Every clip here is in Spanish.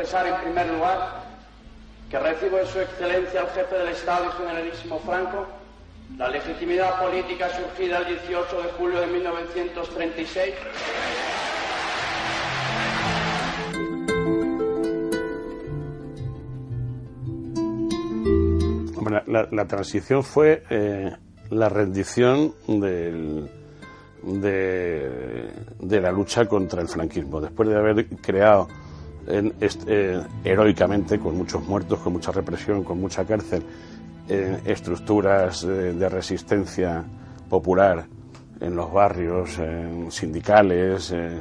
Expresar en primer lugar que recibo de su excelencia al jefe del Estado y generalísimo Franco la legitimidad política surgida el 18 de julio de 1936 Hombre, la, transición fue eh, la rendición de la lucha contra el franquismo. Después de haber creado en est- eh, heroicamente, con muchos muertos, con mucha represión, con mucha cárcel, eh, estructuras de resistencia popular en los barrios, en sindicales, eh,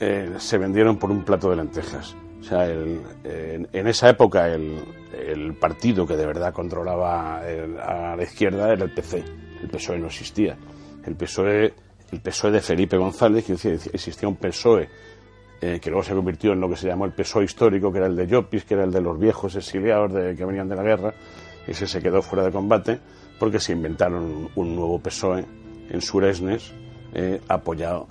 eh, se vendieron por un plato de lentejas. O sea, el- en, en esa época el, el partido que de verdad controlaba el- a la izquierda era el PC. El PSOE no existía. El PSOE, el PSOE de Felipe González, que existía un PSOE eh, que luego se convirtió en lo que se llamó el PSOE histórico, que era el de Llopis, que era el de los viejos exiliados de, que venían de la guerra. Ese se quedó fuera de combate porque se inventaron un nuevo PSOE en Suresnes, eh, apoyado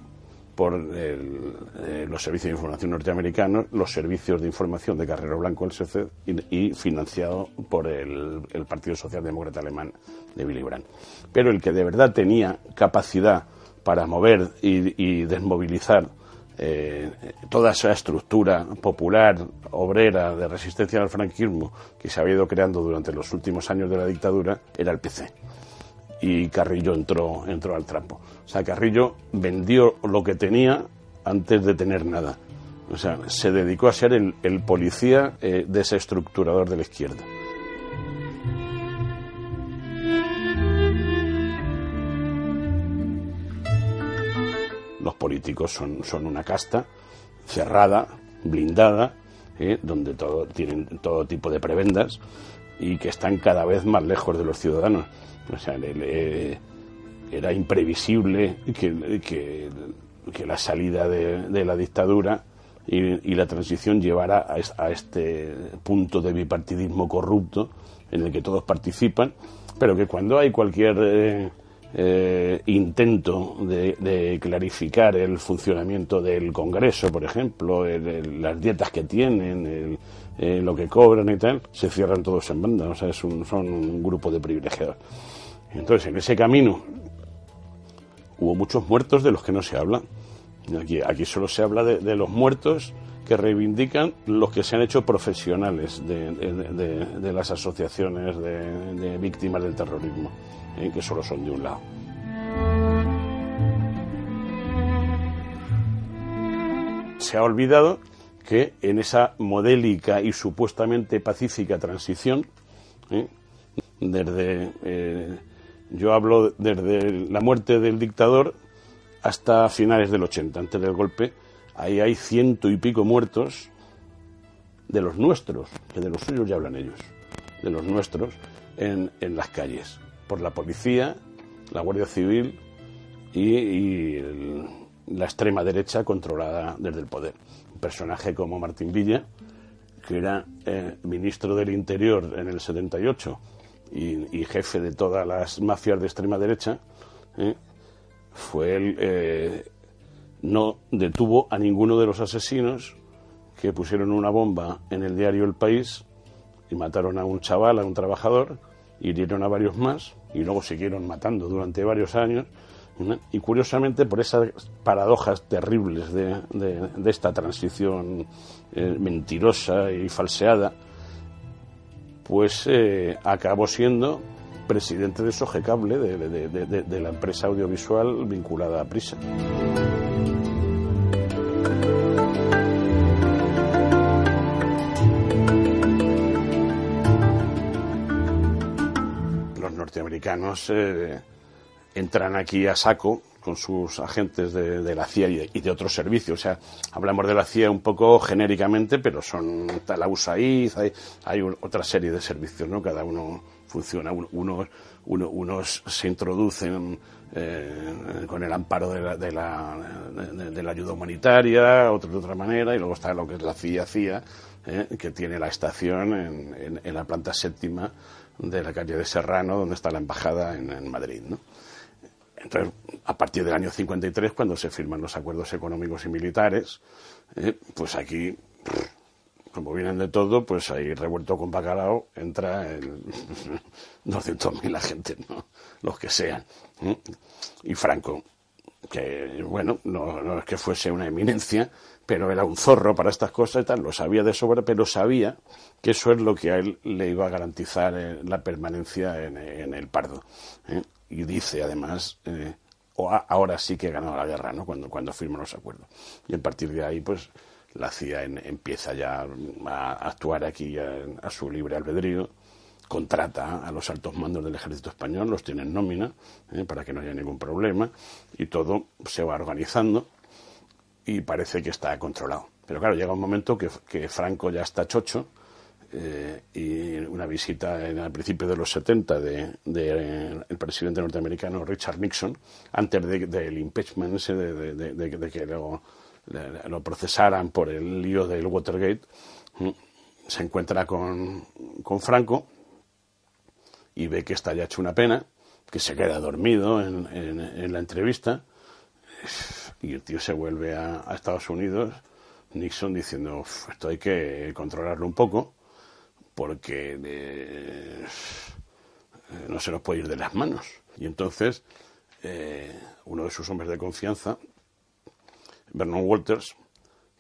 por el- eh, los servicios de información norteamericanos, los servicios de información de Carrero Blanco, el SEC, y, y financiado por el, el Partido Socialdemócrata Alemán de Willy Brandt. Pero el que de verdad tenía capacidad para mover y, y desmovilizar eh, toda esa estructura popular, obrera, de resistencia al franquismo que se había ido creando durante los últimos años de la dictadura, era el PC y Carrillo entró, entró al trapo. O sea, Carrillo vendió lo que tenía antes de tener nada. O sea, se dedicó a ser el, policía eh, desestructurador de la izquierda. Los políticos son, son una casta cerrada, blindada, eh, donde todo, tienen todo tipo de prebendas y que están cada vez más lejos de los ciudadanos. O sea, le- era imprevisible que, que- la salida de, la dictadura y, la transición llevara a este punto de bipartidismo corrupto en el que todos participan, pero que cuando hay cualquier eh, eh, intento de, clarificar el funcionamiento del Congreso, por ejemplo, las dietas que tienen, eh, lo que cobran y tal, se cierran todos en banda, o sea, es un- son un grupo de privilegiados. Entonces, en ese camino hubo muchos muertos de los que no se habla. Aquí, aquí solo se habla de los muertos que reivindican los que se han hecho profesionales de, de- las asociaciones de, víctimas del terrorismo, eh, que solo son de un lado. Se ha olvidado que en esa modélica y supuestamente pacífica transición, ¿eh? desde eh, yo hablo desde la muerte del dictador hasta finales del 80, antes del golpe, ahí hay ciento y pico muertos de los nuestros, que de los suyos ya hablan ellos. de los nuestros, en, las calles, por la policía, la Guardia Civil y, la extrema derecha controlada desde el poder. Un personaje como Martín Villa, que era eh, ministro del Interior en el 78 y, jefe de todas las mafias de extrema derecha, eh, fue él, eh, no detuvo a ninguno de los asesinos que pusieron una bomba en el diario El País y mataron a un chaval, a un trabajador, hirieron a varios más y luego siguieron matando durante varios años. Y curiosamente, por esas paradojas terribles de, esta transición eh, mentirosa y falseada, pues eh, acabó siendo presidente de Sogecable, de, de la empresa audiovisual vinculada a Prisa. Norteamericanos eh, entran aquí a saco con sus agentes de, la CIA y de, otros servicios. O sea, hablamos de la CIA un poco genéricamente, pero son la USAID, hay, hay otra serie de servicios, ¿no? Cada uno funciona. Unos, unos se introducen eh, con el amparo de la, de, la, ayuda humanitaria, otros de otra manera, y luego está lo que es la CIA, CIA, eh, que tiene la estación en la planta séptima de la calle de Serrano, donde está la embajada en, Madrid. ¿no? Entonces, a partir del año 53, cuando se firman los acuerdos económicos y militares, eh, pues aquí, como vienen de todo, pues ahí revuelto con bacalao entra el 200.000 agentes, ¿no? los que sean. Y Franco, que bueno, no, no es que fuese una eminencia, pero era un zorro para estas cosas y tal, lo sabía de sobra, pero sabía que eso es lo que a él le iba a garantizar eh, la permanencia en, el Pardo. ¿eh? Y dice, además, eh, ahora sí que ganó la guerra, ¿no? Cuando, cuando firma los acuerdos. Y a partir de ahí, pues, la CIA empieza ya a actuar aquí a, su libre albedrío, contrata a los altos mandos del ejército español, los tiene en nómina, para que no haya ningún problema, y todo se va organizando y parece que está controlado. Pero claro, llega un momento que, que Franco ya está chocho eh, y una visita en, al principio de los 70 del de, el presidente norteamericano Richard Nixon, antes del impeachment ese de, que lo, lo, procesaran por el lío del Watergate, mm, se encuentra con Franco y ve que está ya hecho una pena, que se queda dormido en, en la entrevista y el tío se vuelve a, Estados Unidos, Nixon diciendo, esto hay que controlarlo un poco, porque eh, no se nos puede ir de las manos. Y entonces, eh, uno de sus hombres de confianza, Vernon Walters,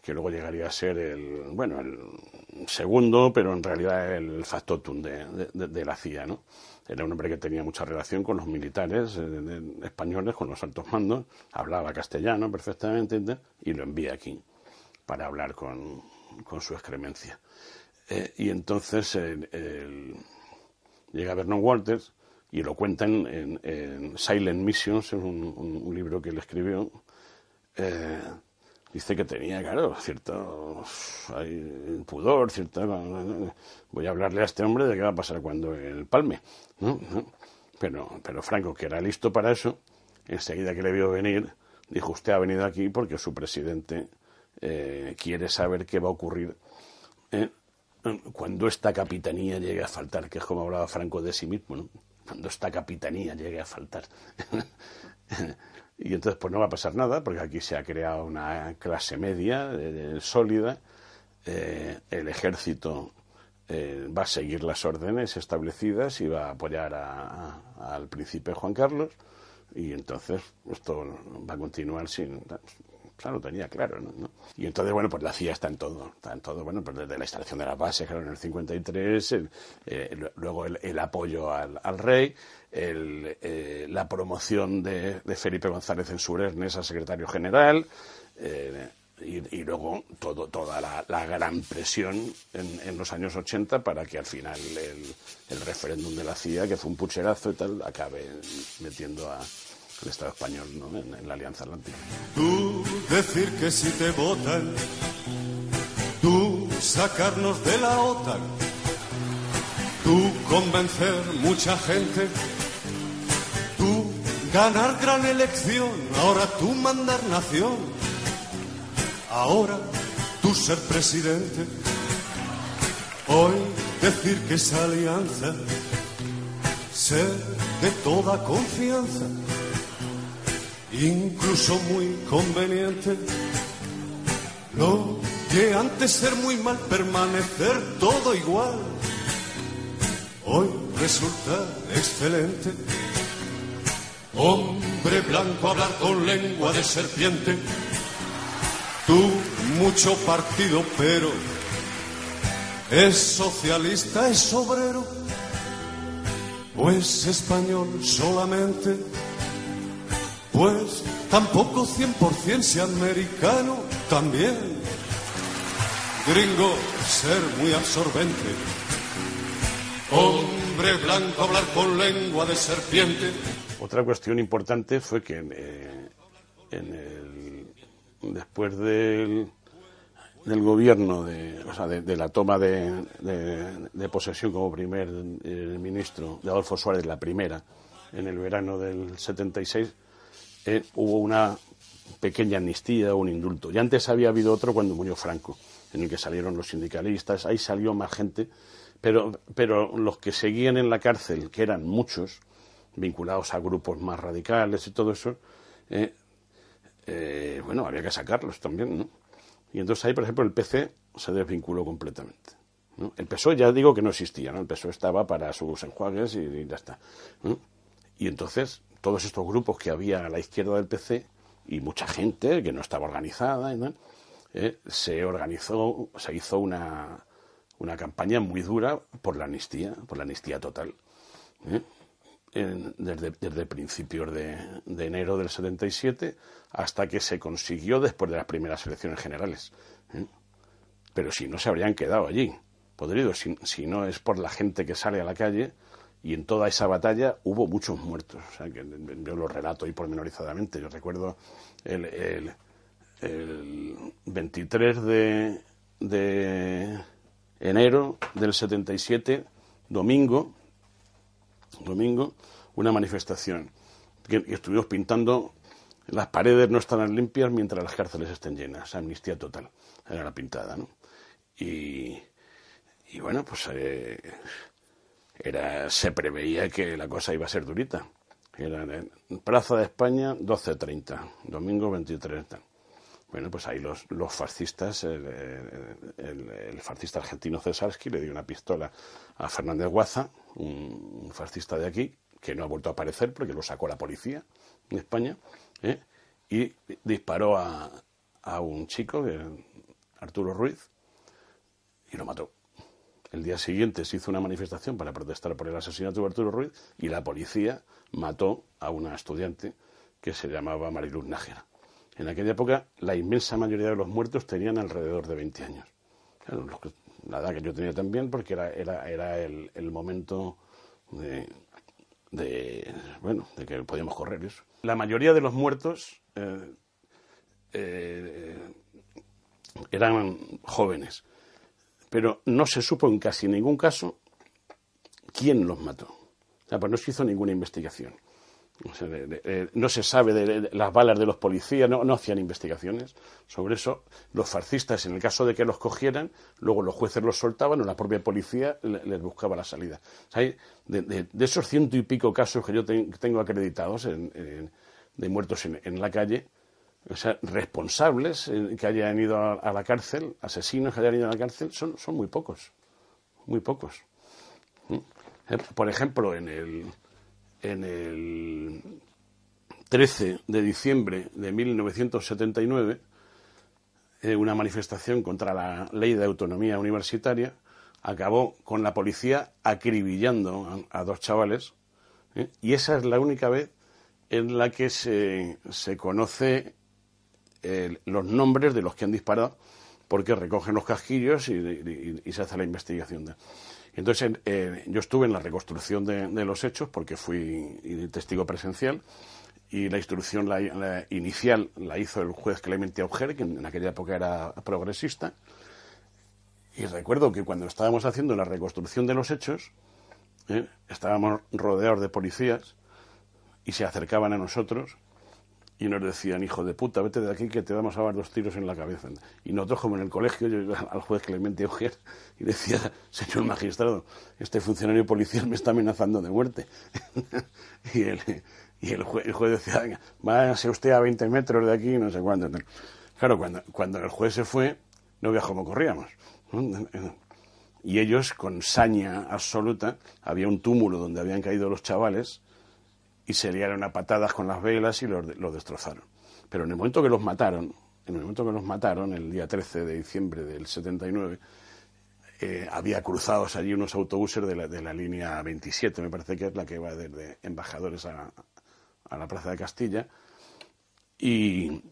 que luego llegaría a ser el, bueno, el segundo, pero en realidad el factotum de, de la CIA, ¿no? Era un hombre que tenía mucha relación con los militares eh, españoles, con los altos mandos, hablaba castellano perfectamente y lo envía aquí para hablar con, su excremencia. Eh, y entonces llega Vernon Walters y lo cuentan en, Silent Missions, en un, libro que él escribió. Dice que tenía, claro, cierto pudor, cierto voy a hablarle a este hombre de qué va a pasar cuando el palme, Pero, pero Franco, que era listo para eso, enseguida que le vio venir, dijo, usted ha venido aquí porque su presidente eh, quiere saber qué va a ocurrir eh, cuando esta capitanía llegue a faltar, que es como hablaba Franco de sí mismo, cuando esta capitanía llegue a faltar. Y entonces pues no va a pasar nada, porque aquí se ha creado una clase media sólida, eh, el ejército eh, va a seguir las órdenes establecidas y va a apoyar al príncipe Juan Carlos, y entonces esto va a continuar sin claro, tenía claro. Y entonces, bueno, pues la CIA está en todo, está en todo, bueno, pues desde la instalación de las bases, claro, en el 53, eh, luego el, apoyo al, rey, eh, la promoción de, Felipe González en Surernes a secretario general, eh, y, luego todo, toda la, gran presión en, los años 80 para que al final el, el referéndum de la CIA, que fue un pucherazo y tal, acabe metiendo a, el Estado español en, la Alianza Atlántica. Tú decir que si te votan, tú sacarnos de la OTAN, Tú convencer mucha gente, tú ganar gran elección, ahora tú mandar nación, ahora tú ser presidente, hoy decir que esa alianza ser de toda confianza, incluso muy conveniente. Lo que antes ser muy mal permanecer todo igual, hoy resulta excelente. Hombre blanco hablar con lengua de serpiente, tú mucho partido pero es socialista, es obrero, pues español solamente, pues tampoco 100% si americano también. Gringo, ser muy absorbente. Hombre blanco, hablar con lengua de serpiente. Otra cuestión importante fue que eh, en el, después del, del gobierno, de, o sea, de, la toma de, de, posesión como primer eh, ministro de Adolfo Suárez, la primera, en el verano del 76, eh, hubo una pequeña amnistía, un indulto. Y antes había habido otro cuando murió Franco, en el que salieron los sindicalistas, ahí salió más gente, pero, pero los que seguían en la cárcel, que eran muchos, vinculados a grupos más radicales y todo eso, eh, eh, bueno, había que sacarlos también, ¿no? Y entonces ahí, por ejemplo, el PC se desvinculó completamente. El PSOE ya digo que no existía, ¿no? El PSOE estaba para sus enjuagues y, ya está. Y entonces todos estos grupos que había a la izquierda del PC y mucha gente que no estaba organizada, eh, se organizó, se hizo una, una campaña muy dura por la amnistía, por la amnistía total. ¿eh? En, desde, desde, principios de, de, enero del 77 hasta que se consiguió después de las primeras elecciones generales. ¿eh? Pero si no, se habrían quedado allí, podridos. Si, si, no es por la gente que sale a la calle, y en toda esa batalla hubo muchos muertos. O sea, que yo lo relato ahí pormenorizadamente. Yo recuerdo el, el, el 23 de, de enero del 77, domingo, domingo, una manifestación que estuvimos pintando las paredes no estarán limpias mientras las cárceles estén llenas, amnistía total, era la pintada, ¿no? Y, y bueno, pues eh, era, se preveía que la cosa iba a ser durita. Era en Plaza de España, 12.30, domingo 23. Bueno, pues ahí los, los fascistas, el, el, fascista argentino Cesarsky le dio una pistola a Fernández Guaza, un, fascista de aquí, que no ha vuelto a aparecer porque lo sacó la policía en España, ¿eh? y disparó a, a un chico, Arturo Ruiz, y lo mató. El día siguiente se hizo una manifestación para protestar por el asesinato de Arturo Ruiz y la policía mató a una estudiante que se llamaba Mariluz Nájera. En aquella época, la inmensa mayoría de los muertos tenían alrededor de 20 años. La edad que yo tenía también, porque era, era, era el, el momento de, de, bueno, de que podíamos correr. La mayoría de los muertos eh, eh, eran jóvenes pero no se supo en casi ningún caso quién los mató. O sea, pues no se hizo ninguna investigación. No se sabe de, las balas de los policías, no, hacían investigaciones sobre eso. Los fascistas, en el caso de que los cogieran, luego los jueces los soltaban o la propia policía les buscaba la salida. O de, esos ciento y pico casos que yo te, tengo acreditados en, de muertos en, en la calle, o sea, responsables eh, que hayan ido a, la cárcel, asesinos que hayan ido a la cárcel, son, son muy pocos. Muy pocos. ¿Mm? Eh, por ejemplo, en el, en el 13 de diciembre de 1979, eh, una manifestación contra la ley de autonomía universitaria acabó con la policía acribillando a, a dos chavales. ¿eh? Y esa es la única vez en la que se, se conoce eh, los nombres de los que han disparado, porque recogen los casquillos y, se hace la investigación. De... Entonces, eh, yo estuve en la reconstrucción de, de, los hechos, porque fui testigo presencial, y la instrucción la, la inicial la hizo el juez Clemente Auger, que en aquella época era progresista. Y recuerdo que cuando estábamos haciendo la reconstrucción de los hechos, ¿eh? estábamos rodeados de policías y se acercaban a nosotros y nos decían, hijo de puta, vete de aquí que te vamos a dar dos tiros en la cabeza. Y nosotros, como en el colegio, yo iba al juez Clemente Auger y decía, señor magistrado, este funcionario policial me está amenazando de muerte. y el, y el, juez, decía, váyase usted a 20 metros de aquí, no sé cuánto. Claro, cuando, cuando el juez se fue, no veía cómo corríamos. Y ellos, con saña absoluta, había un túmulo donde habían caído los chavales y se liaron a patadas con las velas y los, destrozaron. Pero en el momento que los mataron, en el momento que los mataron, el día 13 de diciembre del 79, eh, había cruzados allí unos autobuses de la, de la, línea 27, me parece que es la que va desde Embajadores a, a la Plaza de Castilla, y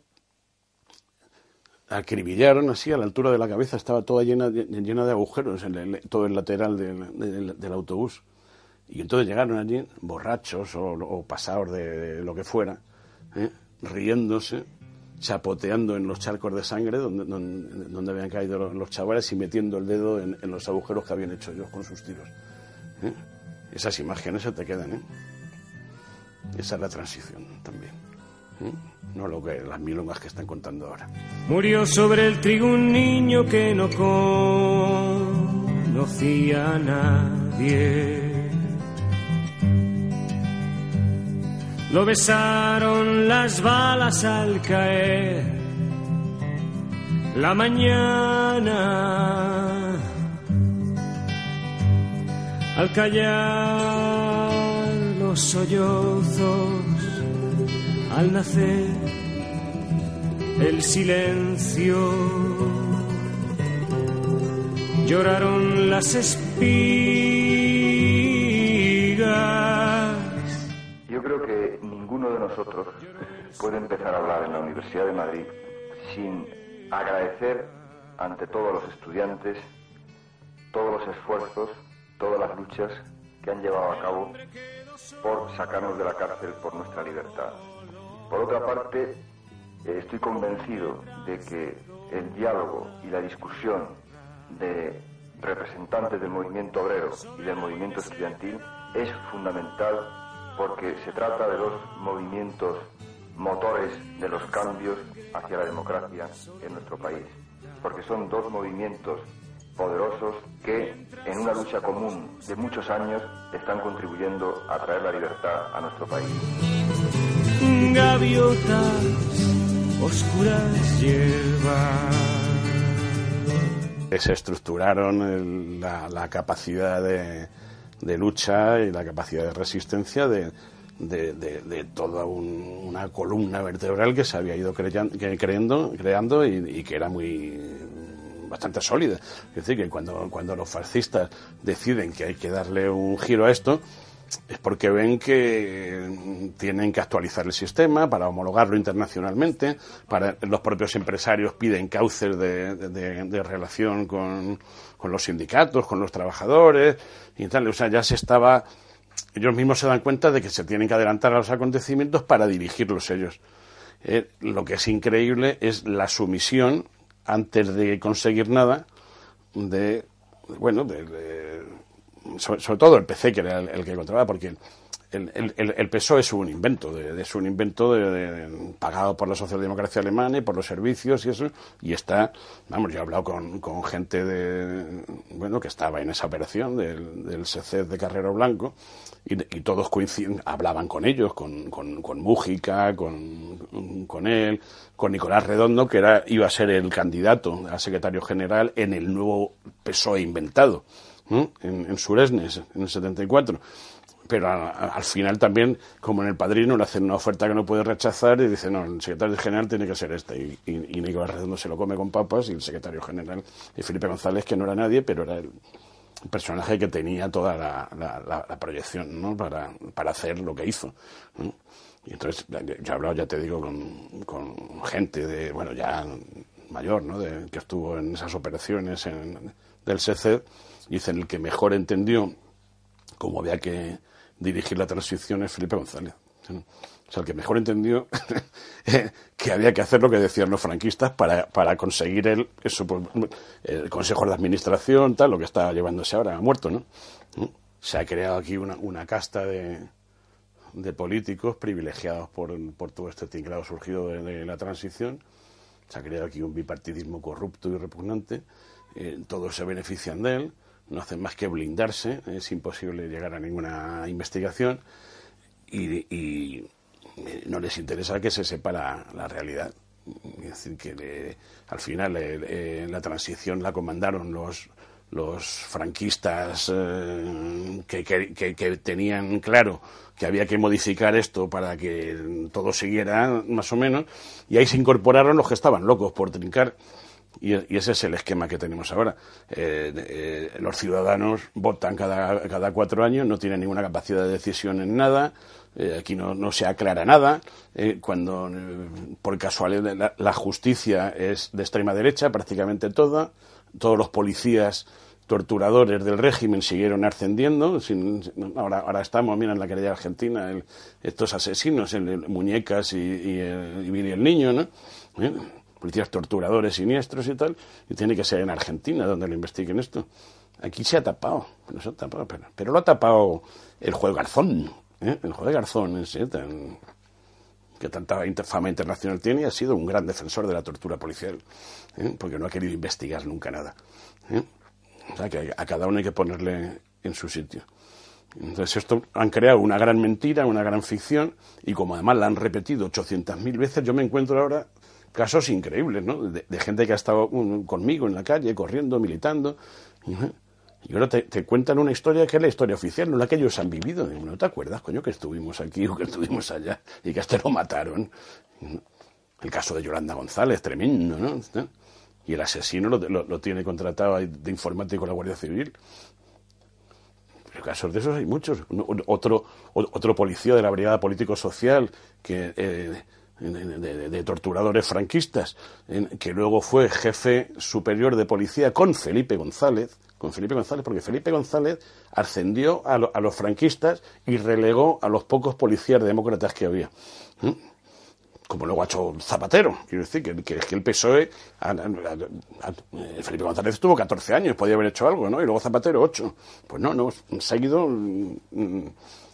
acribillaron así a la altura de la cabeza, estaba toda llena, llena de agujeros, en todo el lateral del, autobús. Y entonces llegaron allí borrachos o, pasados de, lo que fuera, ¿eh? riéndose, chapoteando en los charcos de sangre donde, donde, habían caído los, chavales y metiendo el dedo en, los agujeros que habían hecho ellos con sus tiros. ¿eh? Esas imágenes se te quedan. ¿eh? Esa es la transición también. No lo que las milongas que están contando ahora. Murió sobre el trigo un niño que no conocía a nadie. Lo besaron las balas al caer la mañana. Al callar los sollozos al nacer el silencio. Lloraron las espigas. Yo creo que ninguno de nosotros puede empezar a hablar en la Universidad de Madrid sin agradecer ante todos los estudiantes todos los esfuerzos, todas las luchas que han llevado a cabo por sacarnos de la cárcel por nuestra libertad. Por otra parte, eh, estoy convencido de que el diálogo y la discusión de representantes del movimiento obrero y del movimiento estudiantil es fundamental porque se trata de dos movimientos motores de los cambios hacia la democracia en nuestro país, porque son dos movimientos poderosos que en una lucha común de muchos años están contribuyendo a traer la libertad a nuestro país. Gaviotas oscuras Se estructuraron la, capacidad de, lucha y la capacidad de resistencia de, toda una columna vertebral que se había ido creyendo, creando y, que era muy bastante sólida. Es decir, que cuando, cuando los fascistas deciden que hay que darle un giro a esto, es porque ven que tienen que actualizar el sistema para homologarlo internacionalmente, para los propios empresarios piden cauces de, de, relación con, con, los sindicatos, con los trabajadores y tal. O sea, ya se estaba, ellos mismos se dan cuenta de que se tienen que adelantar a los acontecimientos para dirigirlos ellos. Eh, lo que es increíble es la sumisión antes de conseguir nada, de, bueno, de, sobre, todo el PC, que era el, que controlaba, porque el, el, PSOE es un invento, de, es un invento de, pagado por la socialdemocracia alemana y por los servicios y eso, y está, vamos, yo he hablado con, gente de, bueno, que estaba en esa operación del, del CC de Carrero Blanco, y, todos coinciden, hablaban con ellos, con, con, con Mújica, con, con él, con Nicolás Redondo, que era, iba a ser el candidato a secretario general en el nuevo PSOE inventado, en, Suresnes, en el 74 pero al final también, como en el padrino, le hacen una oferta que no puede rechazar y dice, no, el secretario general tiene que ser este. Y, y, Nicolás Redondo se lo come con papas y el secretario general es Felipe González, que no era nadie, pero era el personaje que tenía toda la, la, proyección ¿no? para, para, hacer lo que hizo. Y entonces, yo he hablado, ya te digo, con, con gente de, bueno, ya mayor, ¿no? De, que estuvo en esas operaciones en, del CC, dicen el que mejor entendió cómo había que dirigir la transición es Felipe González. O sea, el que mejor entendió que había que hacer lo que decían los franquistas para, para conseguir el, eso, pues, el Consejo de Administración, tal, lo que está llevándose ahora, ha muerto, ¿no? se ha creado aquí una, una casta de, de políticos privilegiados por, por todo este tinglado surgido de, de la transición. Se ha creado aquí un bipartidismo corrupto y repugnante. Eh, todos se benefician de él, no hacen más que blindarse, es imposible llegar a ninguna investigación y, y no les interesa que se sepa la, la realidad. Es decir, que le- al final eh, eh, la transición la comandaron los, los franquistas eh, que- que- que tenían claro que había que modificar esto para que todo siguiera más o menos, y ahí se incorporaron los que estaban locos por trincar. Y, ese es el esquema que tenemos ahora. Eh, eh, los ciudadanos votan cada, cada cuatro años, no tienen ninguna capacidad de decisión en nada, eh, aquí no, se aclara nada. eh, cuando, eh, por casualidad, la, justicia es de extrema derecha, prácticamente toda. Todos los policías torturadores del régimen siguieron ascendiendo. sin- ahora, ahora estamos, mira, en la querella argentina, el- estos asesinos, el, Muñecas y, y, el, y el Niño, ¿no? Policías torturadores siniestros y tal. Y tiene que ser en Argentina donde lo investiguen esto. Aquí se ha tapado, no se ha tapado, pero, pero lo ha tapado el juez Garzón. ¿eh? El juez Garzón, ese, tan- que tanta fama internacional tiene y ha sido un gran defensor de la tortura policial, ¿eh? porque no ha querido investigar nunca nada. ¿eh? O sea que a cada uno hay que ponerle en su sitio. Entonces esto han creado una gran mentira, una gran ficción, y como además la han repetido 800.000 veces, yo me encuentro ahora casos increíbles, ¿no? De, gente que ha estado conmigo en la calle, corriendo, militando, y, ¿eh? ahora te, cuentan una historia que es la historia oficial, no la que ellos han vivido. ¿No te acuerdas, coño, que estuvimos aquí o que estuvimos allá y que a este lo mataron? El caso de Yolanda González, tremendo, ¿no? Y el asesino lo, tiene contratado de informático la Guardia Civil. Pero casos de esos hay muchos. Otro policía de la Brigada Político-Social que, eh, de, torturadores franquistas, que luego fue jefe superior de policía con Felipe González, con Felipe González, porque Felipe González ascendió a, lo- a los franquistas y relegó a los pocos policías demócratas que había. ¿Mm? como luego ha hecho Zapatero. Quiero decir que, que, el PSOE. a- Felipe González tuvo 14 años, podía haber hecho algo, ¿no? Y luego Zapatero 8. Pues no, no, han seguido mm, mm,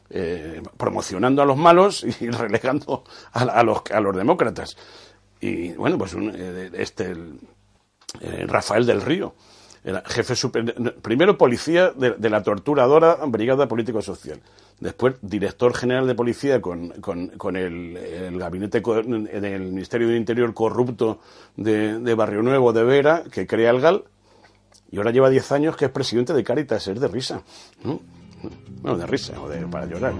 eh, promocionando a los malos y relegando a, a los, a los demócratas. Y bueno, pues un, eh, este. eh, Rafael del Río, jefe super- primero policía de, la torturadora Brigada Político-Social, después director general de policía con, con- el, el gabinete del Ministerio del Interior corrupto de, de Barrio Nuevo de Vera, que crea el GAL, y ahora lleva 10 años que es presidente de Cáritas, es de risa. ¿no? Bueno, de risa, o de, para llorar.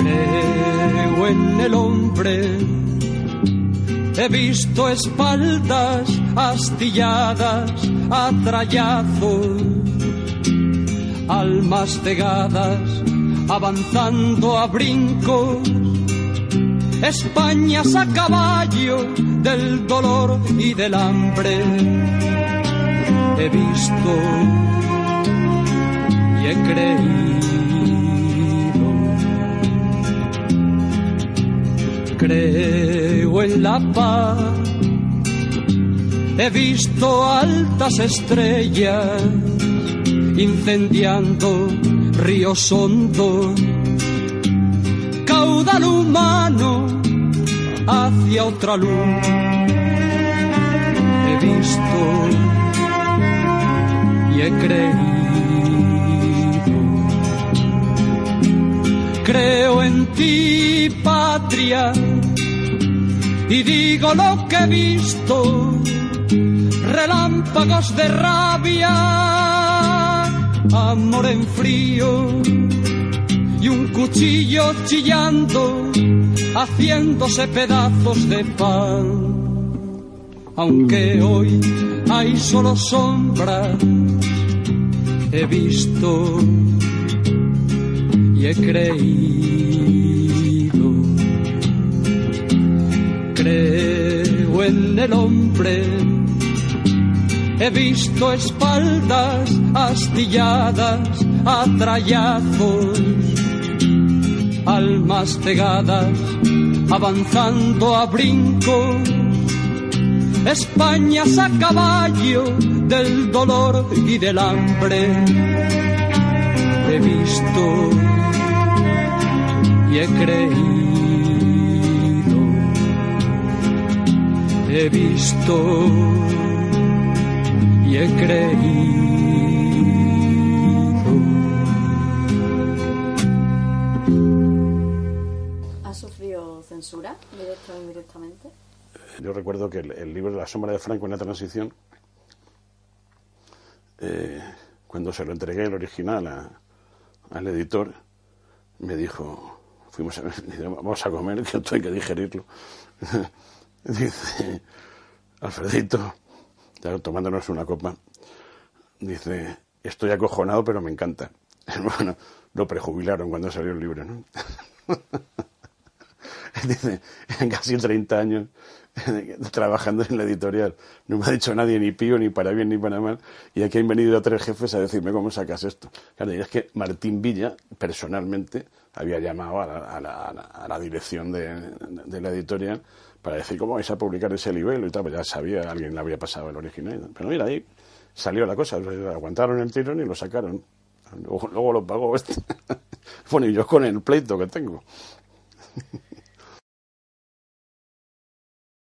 Creo en el hombre. He visto espaldas astilladas a trallazos, almas cegadas avanzando a brincos, Españas a caballo del dolor y del hambre. He visto he creído. Creo en la paz. He visto altas estrellas incendiando ríos hondos. Caudal humano hacia otra luz. He visto y he creído. Ti, patria, y digo lo que he visto, relámpagos de rabia, amor en frío y un cuchillo chillando, haciéndose pedazos de pan. Aunque hoy hay solo sombra, he visto y he creído. En el hombre. He visto espaldas astilladas a almas cegadas avanzando a brincos, Españas a caballo del dolor y del hambre. He visto y he creído. He visto y he creído. censura, directa o indirectamente? Yo recuerdo que el, libro de La sombra de Franco en la transición, eh, cuando se lo entregué el original al editor, me dijo, fuimos a, vamos a comer, que esto hay que digerirlo. dice, Alfredito, ya tomándonos una copa, dice, estoy acojonado, pero me encanta. Bueno, lo prejubilaron cuando salió el libro, ¿no? dice, en casi 30 años trabajando en la editorial. No me ha dicho nadie ni pío, ni para bien, ni para mal. Y aquí han venido tres jefes a decirme cómo sacas esto. Claro, y es que Martín Villa, personalmente, había llamado a la, dirección de, la editorial para decir cómo vais a publicar ese libro y tal. Pues ya sabía, alguien le había pasado el original. Pero mira, ahí salió la cosa. Aguantaron el tirón y lo sacaron. Luego, luego lo pagó este. bueno, y yo con el pleito que tengo.